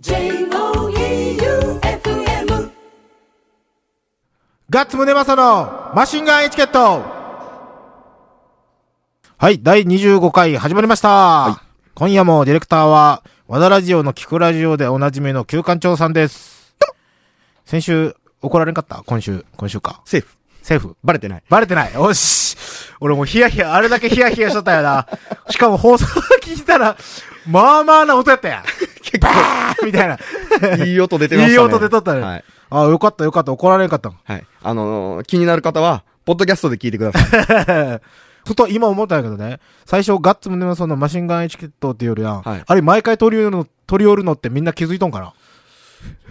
J-O-E-U-F-M ガッツムネマサのマシンガンエチケットはい、第25回始まりました、今夜もディレクターは、和田ラジオの聞くラジオでおなじみの旧館長さんです。先週、怒られんかった？今週、今週か。セーフ。セーフ。バレてない。バレてない。よし。俺もうヒヤヒヤ、あれだけヒヤヒヤしとったよな。しかも放送聞いたら、まあまあな音やったやん。結バーンみたいな。構、いい音出てましたね。いい音出とったねはい。あよかったよかった。怒られんかった。はい。あのー気になる方は、ポッドキャストで聞いてください。ふと今思ったんやけどね、最初ガッツムネマソのマシンガンエチケットっていうよりやん。はいあれ毎回取り寄るの、取り寄るのってみんな気づいとんかな？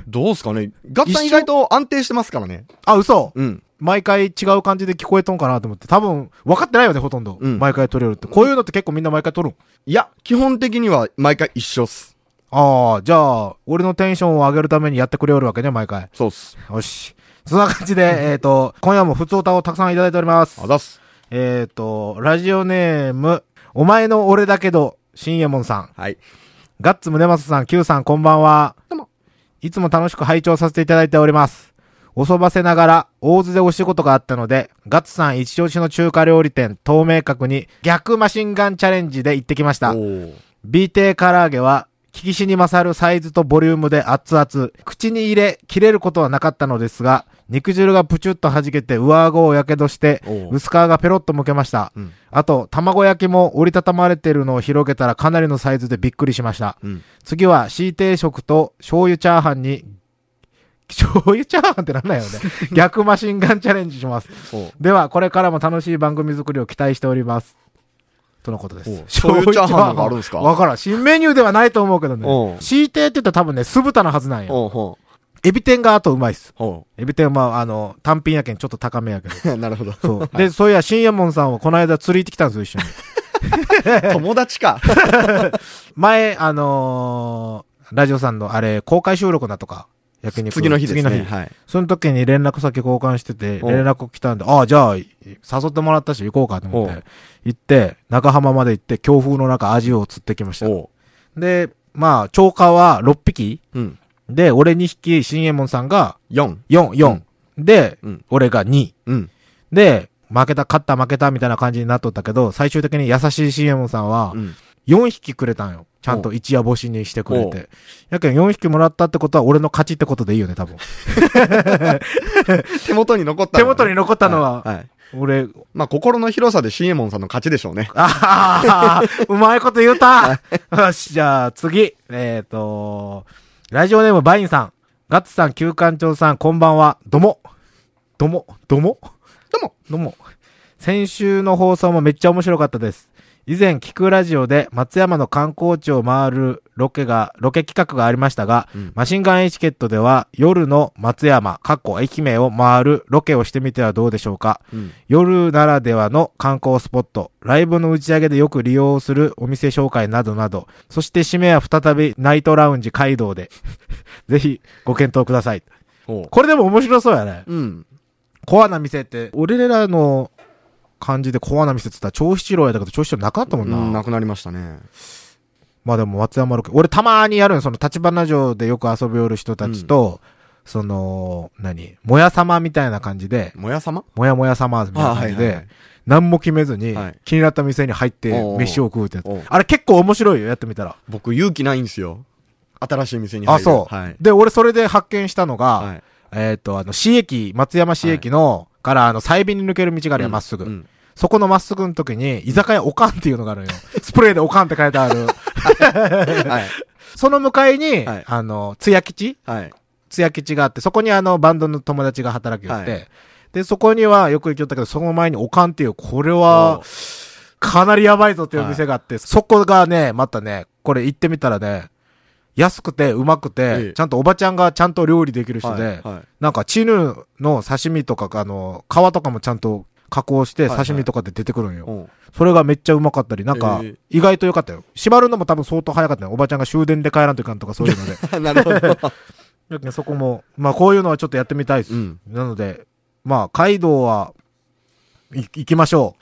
どうすかね？ガッツさん意外と安定してますからね。あ、嘘うん。毎回違う感じで聞こえとんかなと思って。多分、分かってないよね、ほとんど。うん毎回取り寄るって。こういうのって結構みんな毎回取るん？いや、基本的には毎回一緒っす。ああ、じゃあ、俺のテンションを上げるためにやってくれよるわけね、毎回。そうっす。よし。そんな感じで、えっと、今夜も普通歌をたくさんいただいておりますあ。ざっす。えっと、ラジオネーム、お前の俺だけど、新右衛門さん。はい。ガッツムネマスさん、Q さん、こんばんは。どうも。いつも楽しく拝聴させていただいております。おそばせながら、大津でお仕事があったので、ガッツさん一押しの中華料理店、透明角に逆マシンガンチャレンジで行ってきましたお。ー B 亭唐揚げは、聞きしに勝るサイズとボリュームで熱々。口に入れ、切れることはなかったのですが、肉汁がプチュッと弾けて上顎をやけどして薄皮がペロッと剥けました。うん。あと、卵焼きも折りたたまれてるのを広げたらかなりのサイズでびっくりしました。うん。次は C 定食と醤油チャーハンに、醤油チャーハンってなんだよね。逆マシンガンチャレンジします。では、これからも楽しい番組作りを期待しております。とのことですお。醤油チャーハンなんか？あるんですかわからん。新メニューではないと思うけど。ね C 定って言ったら多分ね、酢豚のはずなんや。エビ天があとうまいっす。エビ天はまあ、あの、単品やけんちょっと高めやけど。う。なるほど。そう。で、そういや、新右衛門さんはこの間釣り行ってきたんですよ、一緒に。友達か。前、あのーラジオさんのあれ、公開収録だとか、焼肉。次の日ですね。次の日。はい。その時に連絡先交換してて、お連絡来たんで、ああ、じゃあ、誘ってもらったし行こうかと思って、行って、中浜まで行って、強風の中、アジを釣ってきました。で、まあ、超過は6匹うん。で、俺2匹、新右衛門さんが4。4、4。で、うん俺が2。うん。で、負けた、勝った、負けたみたいな感じになっとったけど、最終的に優しい新右衛門さんはう、ん。4匹くれたんよ。ちゃんと一夜干しにしてくれおて。やけん4匹もらったってことは俺の勝ちってことでいいよね、多分。手元に残った 手元に残ったのは、はい。はい俺、まあ、心の広さでシンエモンさんの勝ちでしょうね。ああ、うまいこと言うたよし、じゃあ次。えっ、と、ラジオネームバインさん。ガッツさん、旧館長さん、こんばんは。ども。ども。どもどうも。どうも。先週の放送もめっちゃ面白かったです。以前、聞くラジオで松山の観光地を回るロケが、ロケ企画がありましたが、うんマシンガンエチケットでは夜の松山、かっこ駅名を回るロケをしてみてはどうでしょうか。うん。夜ならではの観光スポット、ライブの打ち上げでよく利用するお店紹介などなど、そして締めは再びナイトラウンジ街道で、ぜひご検討ください。これでも面白そうやね。うん。コアな店って、俺らの感じでコアな店って言ったら超七郎やだけど、超七郎なくなったもんな。うんなくなりましたね。まあでも松山ロケ、俺たまにやるんその立花城でよく遊びおる人たちと、その、何？もや様みたいな感じで、もやさまもやもや様みたいな感じであはいはいはい、何も決めずにはい、気になった店に入って飯を食うってやつ。あれ結構面白いよ、やってみたら。僕勇気ないんですよ。新しい店に入る。あ、そう。はい。で、俺それで発見したのが、はい。えっと、あの、市駅、松山市駅の、から、あの、細便に抜ける道があるやん、まっすぐ。うん。そこのまっすぐの時に、居酒屋おかんっていうのがあるんよ。スプレーでおかんって書いてある。はい。その向かいに、はいあの、つや吉はい。つや吉があって、そこにあの、バンドの友達が働きよって、はいで、そこにはよく行きよったけど、その前におかんっていう、これは、かなりやばいぞっていう店があって、そこがね、またね、これ行ってみたらね、安くて、うまくて、ええちゃんとおばちゃんがちゃんと料理できる人で、なんか、チヌの刺身とか、あの、皮とかもちゃんと加工して、刺身とかで出てくるんよ。うんそれがめっちゃうまかったり、なんかええ、意外と良かったよ。閉まるのも多分相当早かったよ。おばちゃんが終電で帰らんといかんとかそういうので。なるほ ど。そこも、まあこういうのはちょっとやってみたいです。うん。なので、まあ、カイドウは、い行きましょ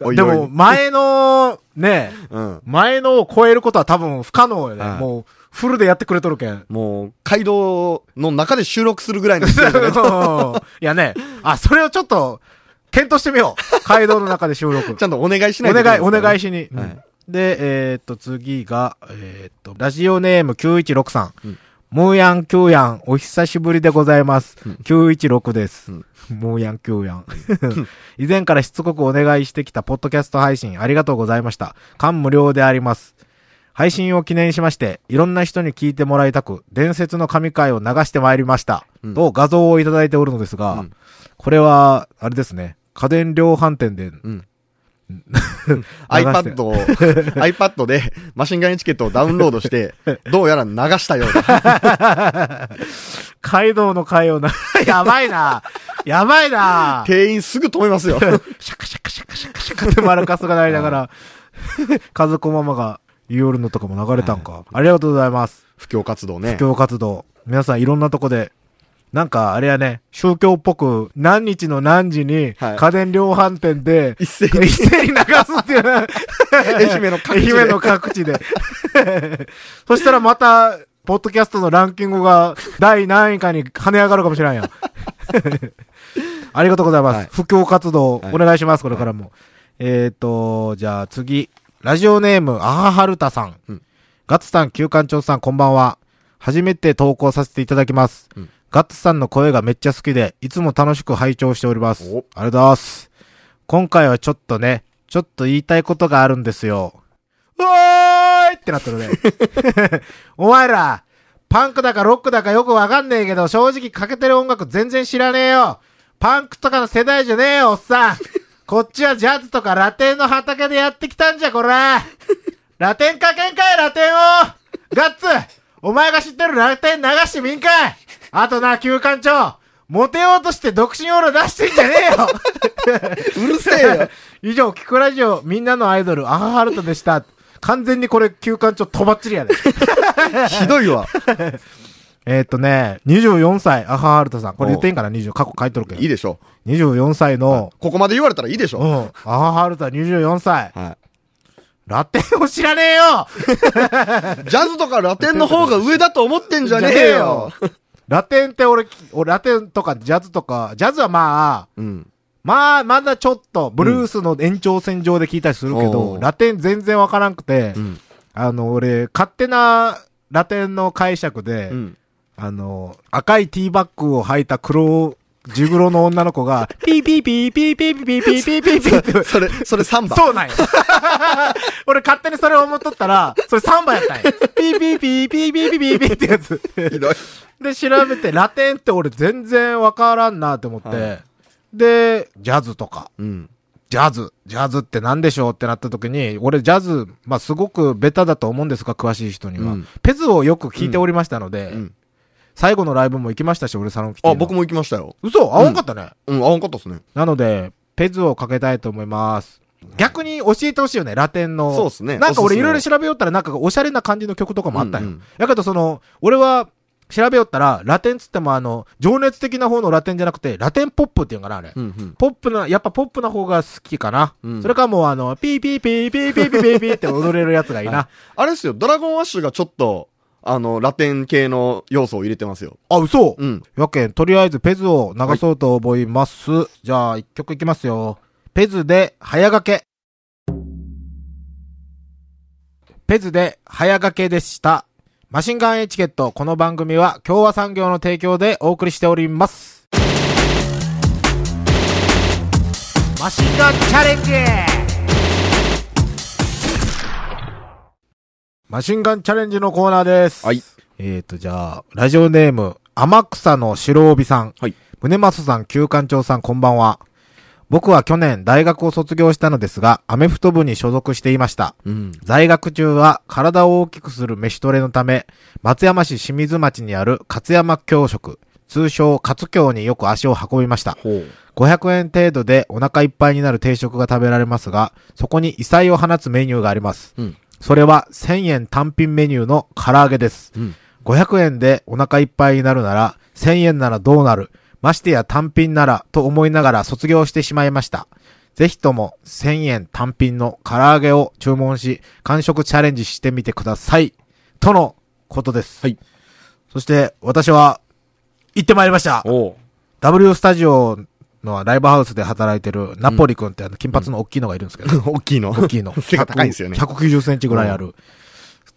う。おいおいでも、前の、ね、うん。前のを超えることは多分不可能よね。はいもう、フルでやってくれとるけん。もう、街道の中で収録するぐらいの勢い いやね、あ、それをちょっと、検討してみよう。街道の中で収録。ちゃんとお願いしないお願い、お願いししに。はいで、えーっと、次が、えーっと、ラジオネーム9163。うんムーヤンキューヤン、お久しぶりでございます。うん916です。うんムーヤンキューヤン。以前からしつこくお願いしてきたポッドキャスト配信ありがとうございました。感無量であります。配信を記念しまして、いろんな人に聞いてもらいたく、伝説の神回を流してまいりました。うんと画像をいただいておるのですが、うんこれは、あれですね、家電量販店でうん。iPad を、iPad でマシンガンエチケットをダウンロードして、どうやら流したようだ。カイドウの回をな、やばいな。やばいな。店員すぐ止めますよ。シャカシャカシャカシャカシャカってマラカスが鳴りながら、家族ママが言いよるのとかも流れたんか。ありがとうございます。布教活動ね布。教活動。皆さんいろんなとこで、なんかあれやね、宗教っぽく何日の何時にはい家電量販店で、一斉に一斉に流すっていう な。愛媛の各地で愛媛の各地で。そしたらまた、ポッドキャストのランキングが第何位かに跳ね上がるかもしれんやん。ありがとうございます。はい布教活動はいお願いします、これからも。えっ、と、じゃあ次。ラジオネーム、アハハルタさん。うんガッツさん、旧館長さん、こんばんは。初めて投稿させていただきます。うんガッツさんの声がめっちゃ好きで、いつも楽しく拝聴しております。おありがとうございます。今回はちょっとね、ちょっと言いたいことがあるんですよ。うおーいってなってるね。お前ら、パンクだかロックだかよくわかんねえけど、正直かけてる音楽全然知らねえよ。パンクとかの世代じゃねえよ、おっさん。こっちはジャズとかラテンの畑でやってきたんじゃ、こら。ラテンかけんかい、ラテンをガッツお前が知ってるラテン流してみんかいあとな、旧館長モテようとして独身オーラ出してんじゃねえようるせえよ。以上、キクラジオ、みんなのアイドル、アハハルトでした。完全にこれ、休館長、とばっちりやで。ひどいわ。えーっとね、24歳、アハハルトさん。これ言っていいんかな ?20、過去書いとるけど。いいでしょ。24歳の、ここまで言われたらいいでしょ。うん、アハハルトは24歳。はラテンを知らねえよい。ジャズとかラテンの方が上だと思ってんじゃねえよ。ラテンって俺、俺、ラテンとかジャズとか、ジャズはまあ、うん。まあ、まだちょっと、ブルースの延長線上で聞いたりするけど、おうラテン全然わからんくて、うん。あの、俺、勝手なラテンの解釈で、うん。あの、赤い Tバックを履いた黒、地黒の女の子が、ピーピーピーピーピーピーピーピーピーピーピーって、それ、それサンバ。そうなんよ。俺勝手にそれ思っとったら、それサンバやったんよ。ピーピーピーピーピーピーピーピーってやつ。ひどい。で、調べて、ラテンって俺全然わからんなって思って、で、ジャズとか、うん。ジャズ、ジャズって何でしょうってなった時に、俺ジャズ、まあ、すごくベタだと思うんですが、詳しい人には。うん PE'Zをよく聞いておりましたので、うん。最後のライブも行きましたし、俺サロンキティ。あ、僕も行きましたよ。嘘？会わんかったね。うん、あ、わかったっすね。なので、 PE'Zをかけたいと思います。逆に教えてほしいよね、ラテンの。そうっすねなんか俺いろいろ調べよったら、なんかおしゃれな感じの曲とかもあったんよ。うんうんだけどその、俺は、調べよったら、ラテンつってもあの、情熱的な方のラテンじゃなくて、ラテンポップっていうのかな、あれ。うん、うん。ポップな、やっぱポップな方が好きかな。うんそれかもうあの、ピーピーピーピーピーピーピーピーって踊れるやつがいいな。はいあれですよ、ドラゴンアッシュがちょっと、あの、ラテン系の要素を入れてますよ。あ、嘘うん。やけん、とりあえずペズを流そうと思います。じゃあ、一曲いきますよ。ペズで、早掛け。ペズで、早掛けでした。マシンガンエチケット、この番組は共和産業の提供でお送りしております。マシンガンチャレンジマシンガンチャレンジのコーナーです。はい。えーと、じゃあ、ラジオネーム、天草の白帯さん。はい。宗正さん、旧館長さん、こんばんは。僕は去年大学を卒業したのですが、アメフト部に所属していました。うん。在学中は体を大きくする飯トレのため、松山市清水町にある勝山教食、通称勝教によく足を運びました。ほう。500円程度でお腹いっぱいになる定食が食べられますが、そこに異彩を放つメニューがあります。うん。それは1000円単品メニューの唐揚げです。うん。500円でお腹いっぱいになるなら、1000円ならどうなるましてや単品ならと思いながら卒業してしまいました。ぜひとも1000円単品の唐揚げを注文し、完食チャレンジしてみてください。とのことです。はい。そして、私は、行ってまいりました !W スタジオのライブハウスで働いてるナポリ君ってあの、金髪の大きいのがいるんですけど、大きいの。大きいの。背が高いんですよね。190センチぐらいある。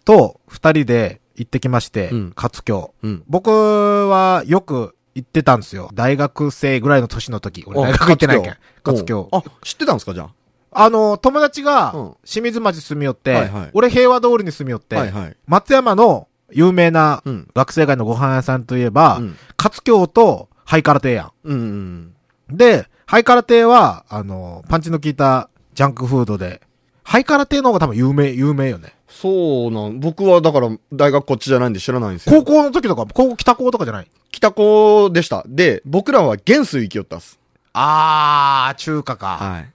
と、二人で行ってきまして、うん活況。うん。僕はよく行ってたんですよ。大学生ぐらいの年の時。俺大学行ってないけん。活況。あ、知ってたんですか、じゃあ？の、友達がうん、清水町住み寄って、俺平和通りに住み寄って。松山の有名なうん。学生街のご飯屋さんといえば、うん。活況とハイカラ亭や。ん。で、ハイカラ亭は、あの、パンチの効いたジャンクフードで、ハイカラ亭の方が多分有名、有名よね。そうなん、僕はだから大学こっちじゃないんで知らないんですよ。高校の時とか、高校北高とかじゃない？北高でした。で、僕らは元水行きよったっす。あー、中華か。はい。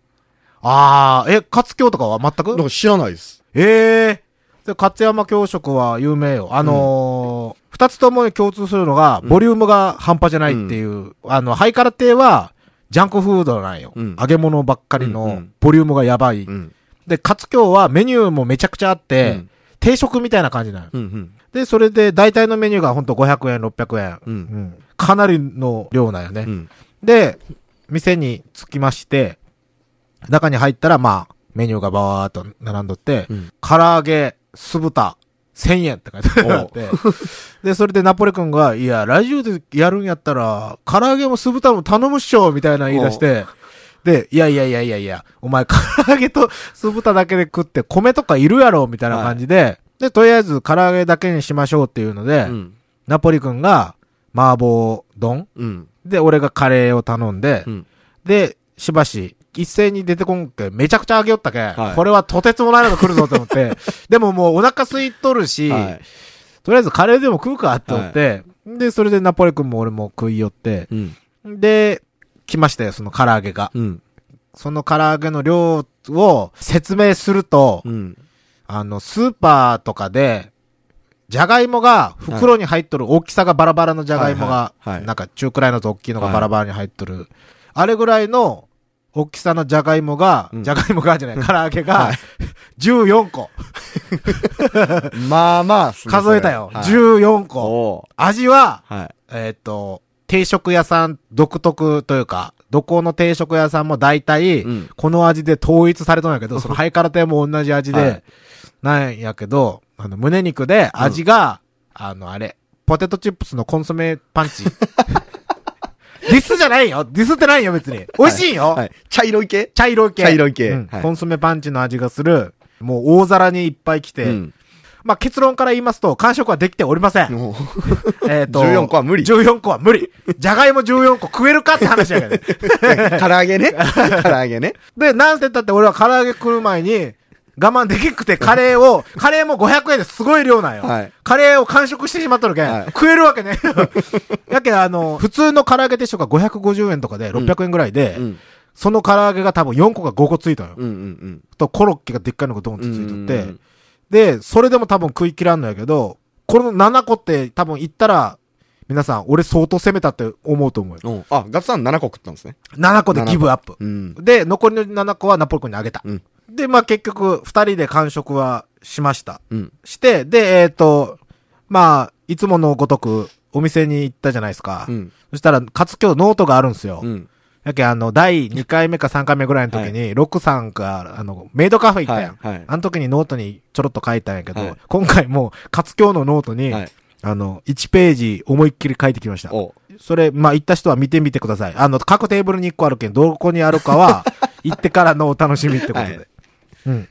あー、え、活況とかは全く？だから知らないです。ええで、勝山教職は有名よ。あのー二つともに共通するのが、うんボリュームが半端じゃないっていう、あの、ハイカラ亭は、ジャンクフードなんよ。うん揚げ物ばっかりのうんうん、ボリュームがやばい。うん。で、活況はメニューもめちゃくちゃあって、うん定食みたいな感じなの。うんうん。で、それで大体のメニューがほんと500円、600円。うんうんかなりの量なんよね。うん。で、店に着きまして、中に入ったら、まあ、メニューがバーっと並んどって、うん唐揚げ、酢豚、1000円って書いてあって、で、それでナポレ君が、いや、ラジオでやるんやったら、唐揚げも酢豚も頼むっしょみたいな言い出して、で、いやいやいやいやいや、お前唐揚げと酢豚だけで食って米とかいるやろみたいな感じで、で、とりあえず唐揚げだけにしましょうっていうので、うん。ナポリ君が麻婆丼うん。で、俺がカレーを頼んで、うん。で、しばし、一斉に出てこんけ、めちゃくちゃあげよったけ、はいこれはとてつもないのが来るぞと思って、でももうお腹空いとるし、はい。とりあえずカレーでも食うかって思って、で、それでナポレ君も俺も食い寄って、うん。で、来ましたよ、その唐揚げが。うん。その唐揚げの量を説明すると、うん。あの、スーパーとかで、じゃがいもが袋に入っとる大きさがバラバラのじゃがいもがはいはいは、いなんか中くらいのと大きいのがバラバラに入っとる。あれぐらいの大きさのじゃがいもが、うんじゃがいもがじゃない、唐揚げはがい、14個。まあまあ数えたよ。それはい14個。お味は、ーはい。えーっと、定食屋さん独特というか、どこの定食屋さんも大体、うんこの味で統一されとんやけど、そのハイカラ亭も同じ味で、はいなんやけど、あの、胸肉で味が、あの、あれ、ポテトチップスのコンソメパンチ。ディスじゃないよディスってないよ、別に。美味しいよ、はい。茶色い系？茶色い系。茶色い系うんはいコンソメパンチの味がする、もう大皿にいっぱい来て、うん。まあ、結論から言いますと、完食はできておりません。も えっと、14個は無理14個は無理。じゃがいも14個食えるかって話やけどね。う唐揚げね。唐揚げね。で、なんて言ったって俺は唐揚げ食う前に、我慢できんくてカレーを、カレーも500円ですごい量なんよ。はいカレーを完食してしまっとるけん、はい食えるわけね。やけんあの、普通の唐揚げ定食が550円とかで600円ぐらいで、うん。その唐揚げが多分4個か5個ついたのよ。うんうんと、コロッケがでっかいのがドンとうん。ついとっうんて、で、それでも多分食い切らんのやけど、この7個って多分言ったら、皆さん、俺相当攻めたって思うと思うよ。うん。あ、ガッツさん7個食ったんですね。7個でギブアップ。うん。で、残りの7個はナポリ君にあげた。うんで、まあ結局、二人で完食はしました。うん。して、で、えっ、と、まあ、いつものごとく、お店に行ったじゃないですか。うん。そしたら、かつ今日ノートがあるんですよ。うん。やけんあの、第2回目か3回目ぐらいの時に、ロックさんが、あの、メイドカフェ行ったやん。はいはいあの時にノートにちょろっと書いたんやけど、はい今回も、かつ今日のノートに、はい。あの、1ページ思いっきり書いてきました。おそれ、まあ、行った人は見てみてください。あの、各テーブルに1個あるけん、どこにあるかは、行ってからのお楽しみってことで。はいうん。っ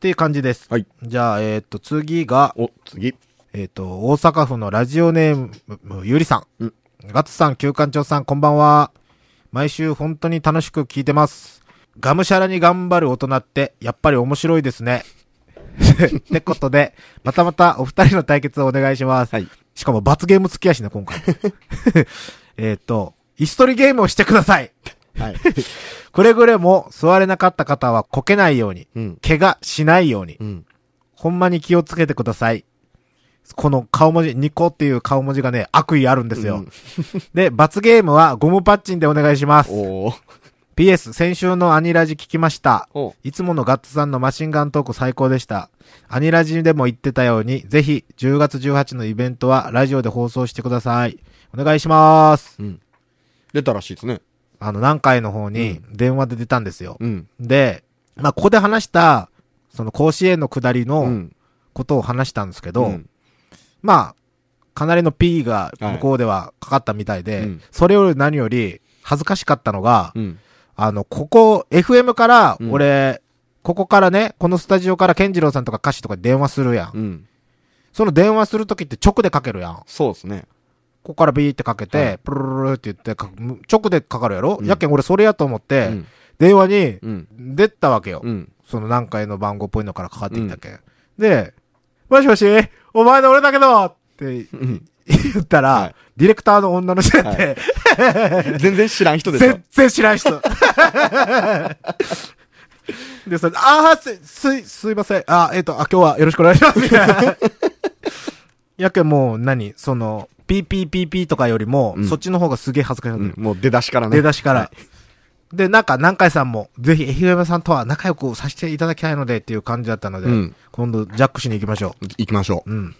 ていう感じです。はい。じゃあ、えっ、と、次が、お、次。えっ、と、大阪府のラジオネーム、ゆりさん。うんガッツさん、旧館長さん、こんばんは。毎週本当に楽しく聞いてます。がむしゃらに頑張る大人って、やっぱり面白いですね。ってことで、またまたお二人の対決をお願いします。はい。しかも罰ゲーム付きやしね、今回。えっと、椅子取りゲームをしてください。はい。くれぐれも座れなかった方はこけないように、うん。怪我しないように、うん。ほんまに気をつけてください。この顔文字、ニコっていう顔文字がね、悪意あるんですよ。うん で、罰ゲームはゴムパッチンでお願いします。おー PS、先週のアニラジ聞きました。おいつものガッツさんのマシンガントーク最高でした。アニラジでも言ってたように、ぜひ10月18のイベントはラジオで放送してください。お願いします。うん。出たらしいですね。あの、南海の方に電話で出たんですよ。うん。で、まあ、ここで話した、その甲子園の下りうのん。ことを話したんですけど、うんまあ、かなりの P が向こうではかかったみたいで、うんそれより何より恥ずかしかったのが、うん。あの、ここ、FM からうん、俺、ここからね、このスタジオから健次郎さんとか歌詞とかに電話するやん。うん。その電話するときって直でかけるやん。こそうですね。こからビーってかけて、はいプルルルルって言ってか、直でかかるやろ、うんやけん俺それやと思って、うん。電話にうん。出たわけよ。うん。その何回の番号っぽいのからかかってきたけん。で、もしもし、お前の俺だけどってうん。言ったら、はいディレクターの女の人やって、全然知らん人でしょ全。然知らん人。で、それ、あーす、す、すいません。あ、えっ、と、あ、今日はよろしくお願いします。みたいな。やけんもう、何その、ピーピーピーピーとかよりも、うんそっちの方がすげえ恥ずかしいうん。もう出だしからね。出だしから。はいで、なんか、南海さんも、ぜひ、FM さんとは仲良くさせていただきたいのでっていう感じだったので、うん今度、ジャックしに行きましょ行きましょう。うん。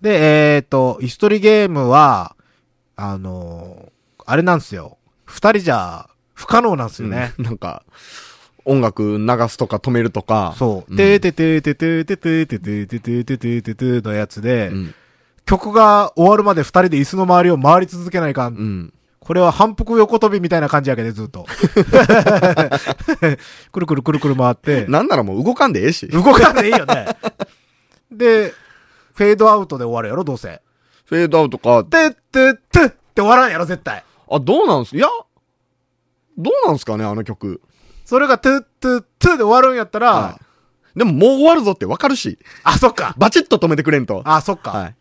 で、えっ、と、椅子取りゲームは、あのーあれなんですよ。二人じゃ、不可能なんですう。よね。うんなんか、音楽流すとか止めるとか。そう。んてーててーててーててーててーててーててーててーのやつで、うん。曲が終わるまで二人で椅子の周りを回り続けないかん。うん。これは反復横跳びみたいな感じやけど、ずっと。くるくるくるくる回って、なんならもう動かんでええし。動かんでいいよね。で、フェードアウトで終わるやろ、どうせ。フェードアウトか。てってってって終わらんやろ、絶対。あ、どうなんす？いや、どうなんすかね、あの曲。それがトゥットゥットゥで終わるんやったら、はでももう終わるぞってわかるし。あ、そっか。バチッと止めてくれんと。あ、そっか。はい。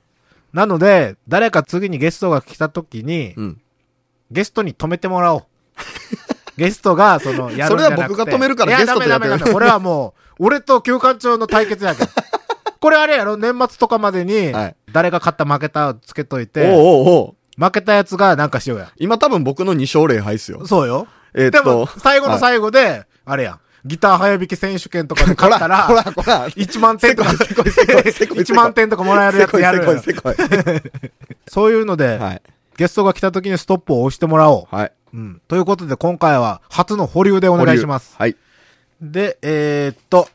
なので、誰か次にゲストが来た時に、うん。ゲストに止めてもらおう。ゲストが、その、やるんじゃなくてそれは僕が止めるからゲストとやってダメダメダメ。これはもう、俺と休館長の対決やけん。これあれやろ年末とかまでにはい、誰が勝った負けたをつけといおうて、おうおう負けたやつがなんかしようや。今多分僕の2勝0敗っすよ。そうよ。えーっでもと、、最後の最後で、あれやん。ギター早弾き選手権とかでこら、勝ったこら、ら、こら、1万点とか、せこいせこいせこい1万点とかもらえるやつやるそういうのでい。、はい。ゲストが来た時にストップを押してもらおう。はい。うん。ということで、今回は初の保留でお願いします。はい。で、えー、っと、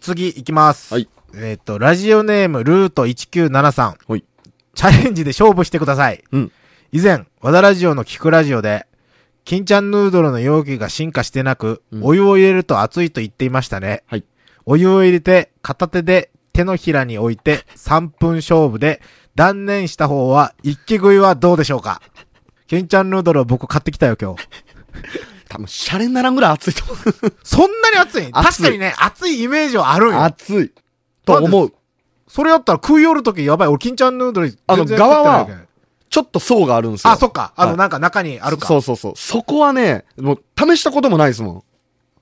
次行きます。はい。えー、っと、ラジオネームルート1973。はい。チャレンジで勝負してください。うん。以前、和田ラジオの聞くラジオで、金ちゃんヌードルの容器が進化してなく、うんお湯を入れると熱いと言っていましたね。はい。お湯を入れて、片手で手のひらに置いて、3分勝負で、断念した方は、一気食いはどうでしょうか？金ちゃんヌードルを僕買ってきたよ、今日。多分、シャレにならんぐらい熱いと思そんなに熱い？確かにね、熱いイメージはあるんう。よ。熱い。と思う。それやったら食い寄るときやばい。俺、金ちゃんヌードルあの食ってないけんちょっと層があるんですよ。あ、そっか。あの、はいなんか中にあるか。そうそうそう。そこはね、もう、試したこともないですもん。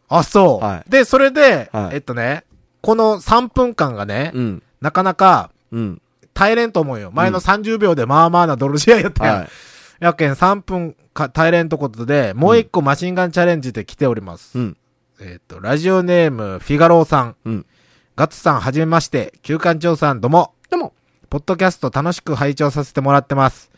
あ、そう。はいで、それで、はいえっとね、この3分間がね、うん。なかなかうん。耐えれんと思うよ。前の30秒でまあまあな泥試合やったやん。はい。やけん3分か耐えれんとことで、もう一個マシンガンチャレンジで来ております。うん。えっと、ラジオネーム、フィガローさん。うん。ガッツさん、はじめまして。旧館長さん、どうも。でも、ポッドキャスト楽しく拝聴させてもらってます。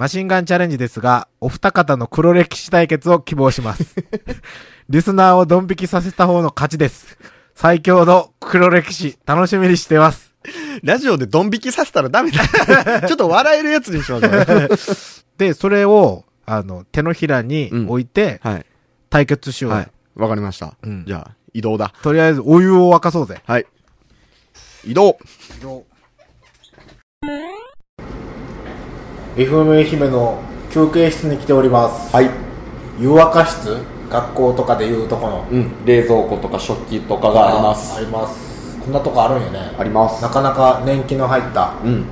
マシンガンチャレンジですが、お二方の黒歴史対決を希望します。リスナーをドン引きさせた方の勝ちです。最強の黒歴史、楽しみにしてます。ラジオでドン引きさせたらダメだ。ちょっと笑えるやつにしましょう。で、それを、あの、手のひらに置いて、はい。対決しよう。はい。わかりました。うんじゃあ、移動だ。とりあえず、お湯を沸かそうぜ。はい。移動。FM 愛媛の休憩室に来ております。はい。湯沸か室？学校とかでいうとこの。うん。冷蔵庫とか食器とかあがあります。あります。こんなとこあるんよね。ありますな。かなか年季の入った。うん。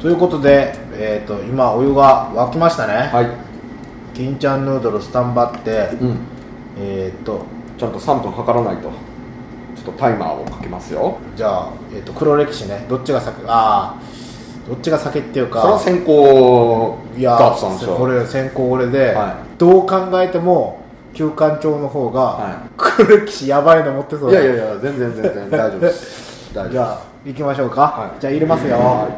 ということで、えっ、と、今お湯が沸きましたね。はい。金ちゃんヌードルスタンバって、うん。えっ、と、ちゃんと3分測らないと。ちょっとタイマーをかけますよ。じゃあ、えっ、と、黒歴史ね。どっちが先、ああ、どっちが先っていうか。それは先行んでしょ。これ先行俺で、はどう考えても旧館長の方が、は黒歴史やばいの持ってそういやいやいや、全然全然大丈夫です。大丈夫。じゃあ行きましょうか、はいじゃあ入れますよ、は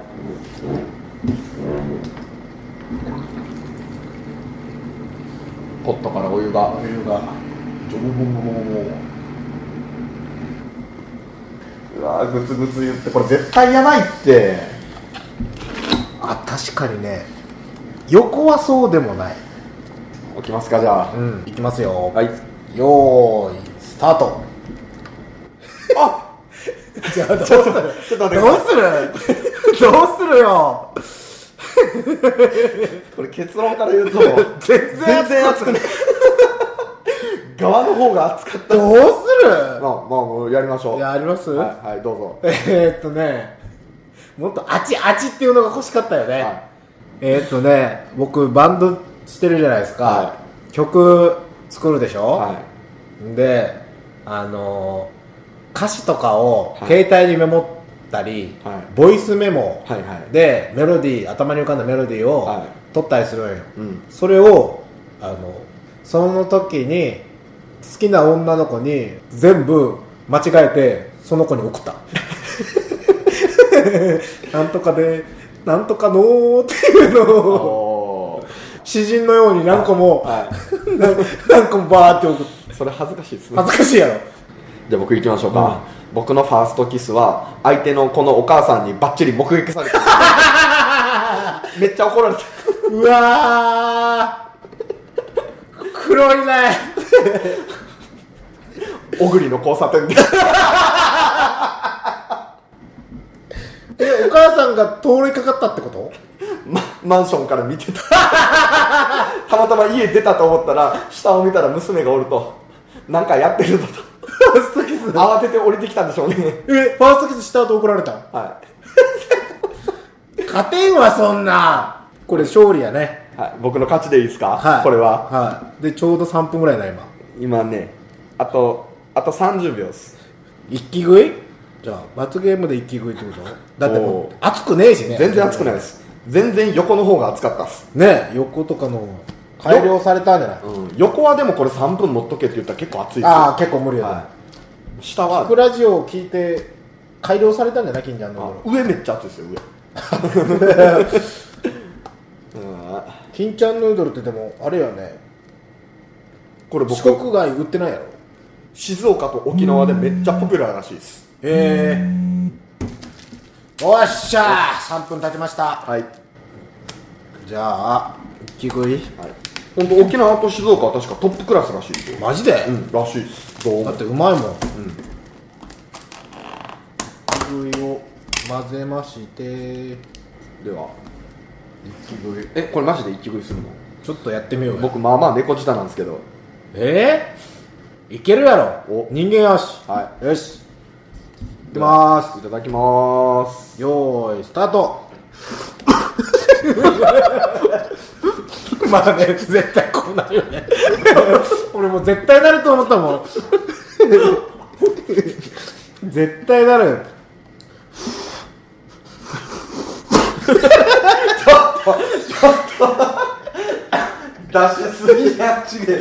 ポットからお湯が。お湯がジョボボボボボうわグツグツ言って、これ絶対やばいって。あ確かにね横はそうでもない起きますか、じゃあ。うんいきますよ、はい。よーいスタートあ じゃあどうする？ちょっと待ってどうする？どうするよ？これ結論から言うと、全然全然熱くない。側の方が熱かった。どうする？まあ、まあ、もうやりましょう。やります、はい、はい、どうぞ。えー、っとねもっとあちあちっていうのが欲しかったよね、はえー、っとね僕バンドしてるじゃないですか、は曲作るでしょ、はい。であのー歌詞とかをはい。携帯にメモったり、はい。ボイスメモでメロディー頭に浮かんだメロディーをはい。取ったりするんよ、うん。そそれをあのその時に好きな女の子に全部間違えてその子に送ったなんとかでなんとかのーっていうのを詩人のように何個も、はな何個もバーって送ってい。それ恥ずかしいですね。恥ずかしいやろ。じゃあ僕行きましょうか、うん。僕のファーストキスは相手のこのお母さんにバッチリ目撃された めっちゃ怒られた。うわー。黒いね。小栗の交差点でえお母さんが通りかかったってこと？まマンションから見てた。たまたま家出たと思ったら下を見たら娘がおるとなんかやってるんだと。ファーストキス？慌てて降りてきたんでしょうね。えファーストキスした後怒られた？は勝てんわそんな。これ勝利やね。い、はい、僕の勝ちでいいですか、はい。これは。はい。でちょうど3分ぐらいな今。今ねあとあと30秒です。一気食い？じゃあ罰ゲームで一気食いってこと？だってもおう熱くねえしね。全然熱くないです。全然横の方が熱かったっす、ね横とかの改良されたんじゃない？うん、横はでもこれ3分持っとけって言ったら結構熱いですよ。ああ結構無理やね、はい。下は。クラジオを聞いて改良されたんじゃない？金ちゃんあの上めっちゃ熱いですよ上。うん。金ちゃんヌードルってでもあれよね。これ僕。四国外売ってないやろ？静岡と沖縄でめっちゃポピュラーらしいですええおっしゃー。3分経ちました。はい、じゃあ一気食いはい、本当沖縄と静岡は確かトップクラスらしいですよ。マジで、うん。らしいです。どうも。だってうまいもん、食いを混ぜまして。では一気食い。えこれマジで一気食いするの？ちょっとやってみようよ。僕まあまあ猫舌なんですけど。えー、いけるやろ。お。人間よし。はよし。いきまいただきます。すよーいスタート。まあね絶対こうなるよね。俺もう絶対なると思ったもん。絶対なる。出しすぎやっちげ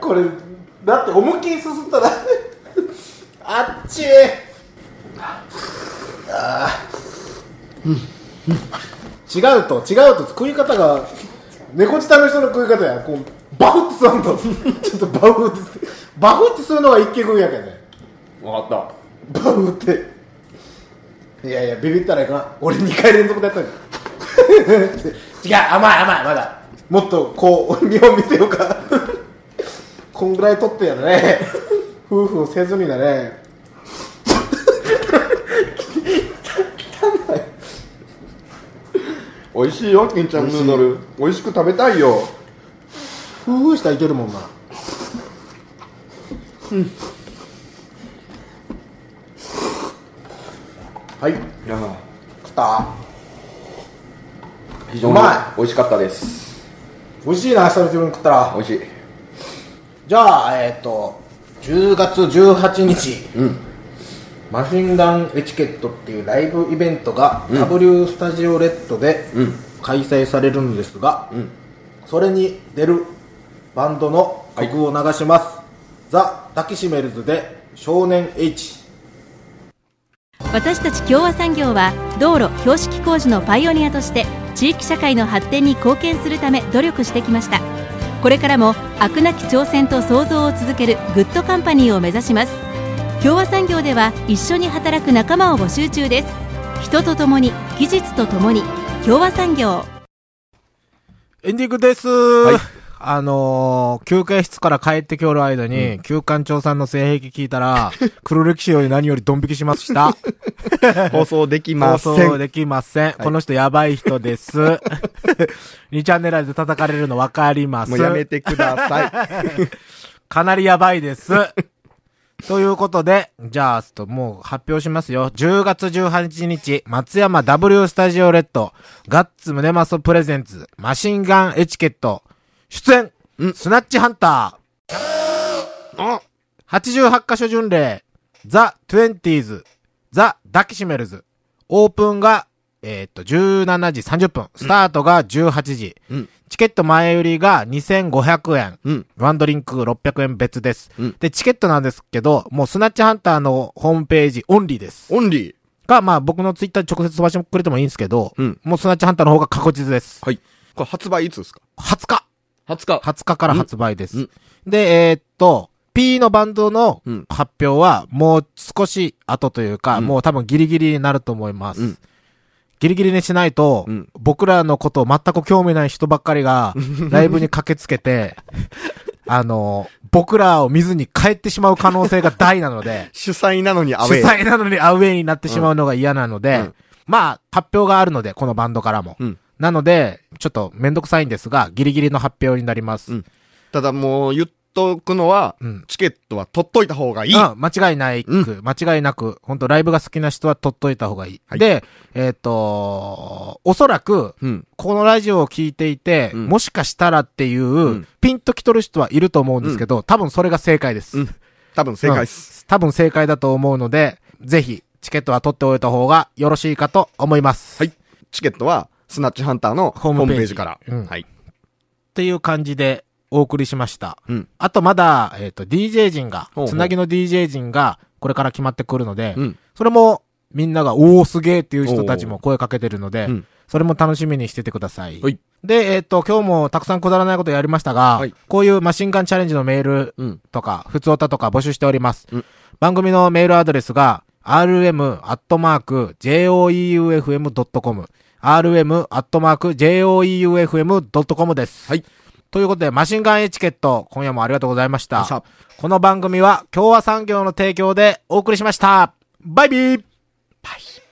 これだって思いっきりすすったら。あっちあー違うと違うと食い方が猫舌の人の食い方や。こうバフってするんと。ちょっとバフってバフってするのが一気食いやけんね。分かった。バフって。いやいやビビったらいかん。俺2回連続でやったん 違う甘い甘いまだ。もっとこう見本見せようか。こんぐらい取ってやね。夫婦をせずにだね美味しいよ金ちゃんヌードル。美味しく食べたいよ。夫婦したらいけるもんな。はい。いや食った。非常にうま美味しかったです。美味しいな久々に食ったら。美味しい。じゃあえっ、と10月18日。うんマシンガンエチケットっていうライブイベントが W スタジオレッドでうん。開催されるんですが、うん。それに出るバンドの曲を流します。ザ・タキシメルズで少年 H。私たち共和産業は道路標識工事のパイオニアとして地域社会の発展に貢献するため努力してきました。これからも飽くなき挑戦と創造を続けるグッドカンパニーを目指します共和産業では一緒に働く仲間を募集中です人とともに技術とともに共和産業エンディングです。いあのー、休憩室から帰ってきおる間に、旧館長さんの性癖聞いたら、黒歴史より何よりドン引きしました。放送できません。放送できません。この人やばい人です。2チャンネルで叩かれるの分かります。もうやめてください。かなりやばいです。ということで、じゃあ、ちょっともう発表しますよ。10月18日、松山 W スタジオレッド、ガッツムネマソプレゼンツ、マシンガンエチケット、出演、スナッチハンター、88カ所巡礼、ザ・トゥエンティーズ、ザ・ダキシメルズ、オープンが、えーっと、17時30分、スタートが18時、うんチケット前売りが2500円、うん。ワンドリンク600円別です。うんで、チケットなんですけど、もうスナッチハンターのホームページオンリーです。オンリー。か、まあ僕のツイッターで直接飛ばしてくれてもいいんですけど、うんもうスナッチハンターの方が確実です。はい。これ発売いつですか？20日 ?20 日。20日から発売です。うんで、えーっと、P のバンドのうん発表はもう少し後というか、うんもう多分ギリギリになると思います。うんギリギリにしないと、うん僕らのことを全く興味ない人ばっかりが、ライブに駆けつけて、あの、僕らを見ずに帰ってしまう可能性が大なので、主催なのにアウ主ェイ。催なのにアウェイになってしまうのが嫌なので、うんまあ、発表があるので、このバンドからも。うんなので、ちょっとめんどくさいんですが、ギリギリの発表になります。うんただもう言っとくのは、うんチケットは取っといた方がいい。うん、間違いないく、う間違いなく、本当ライブが好きな人は撮っといた方がいい。はいで、えっ、と、おそらく、うん。このラジオを聞いていて、うんもしかしたらっていう、んピンときとる人はいると思うんですけど、多分それが正解です。うん多分正解です。多分正解だと思うので、ぜひ、チケットは取っておいた方がよろしいかと思います。はい。チケットは、スナッチハンターのホームページから。うんはい。っていう感じでお送りしました。うん。あとまだ、えっ、と、DJ 陣がほうほ、うつなぎの DJ 陣が、これから決まってくるので、うん。それも、みんなが、おーすげーっていう人たちも声かけてるので、うんそれも楽しみにしててください。はいで、えっ、と、今日もたくさんくだらないことやりましたが、はいこういうマシンガンチャレンジのメールうん。とか、普通歌とか募集しております。うん番組のメールアドレスが、rm.joeufm.com rm.joeufm.com です。はい。ということで、マシンガンエチケット、今夜もありがとうございました。しゃこの番組は、共和産業の提供でお送りしました。バイビーバイ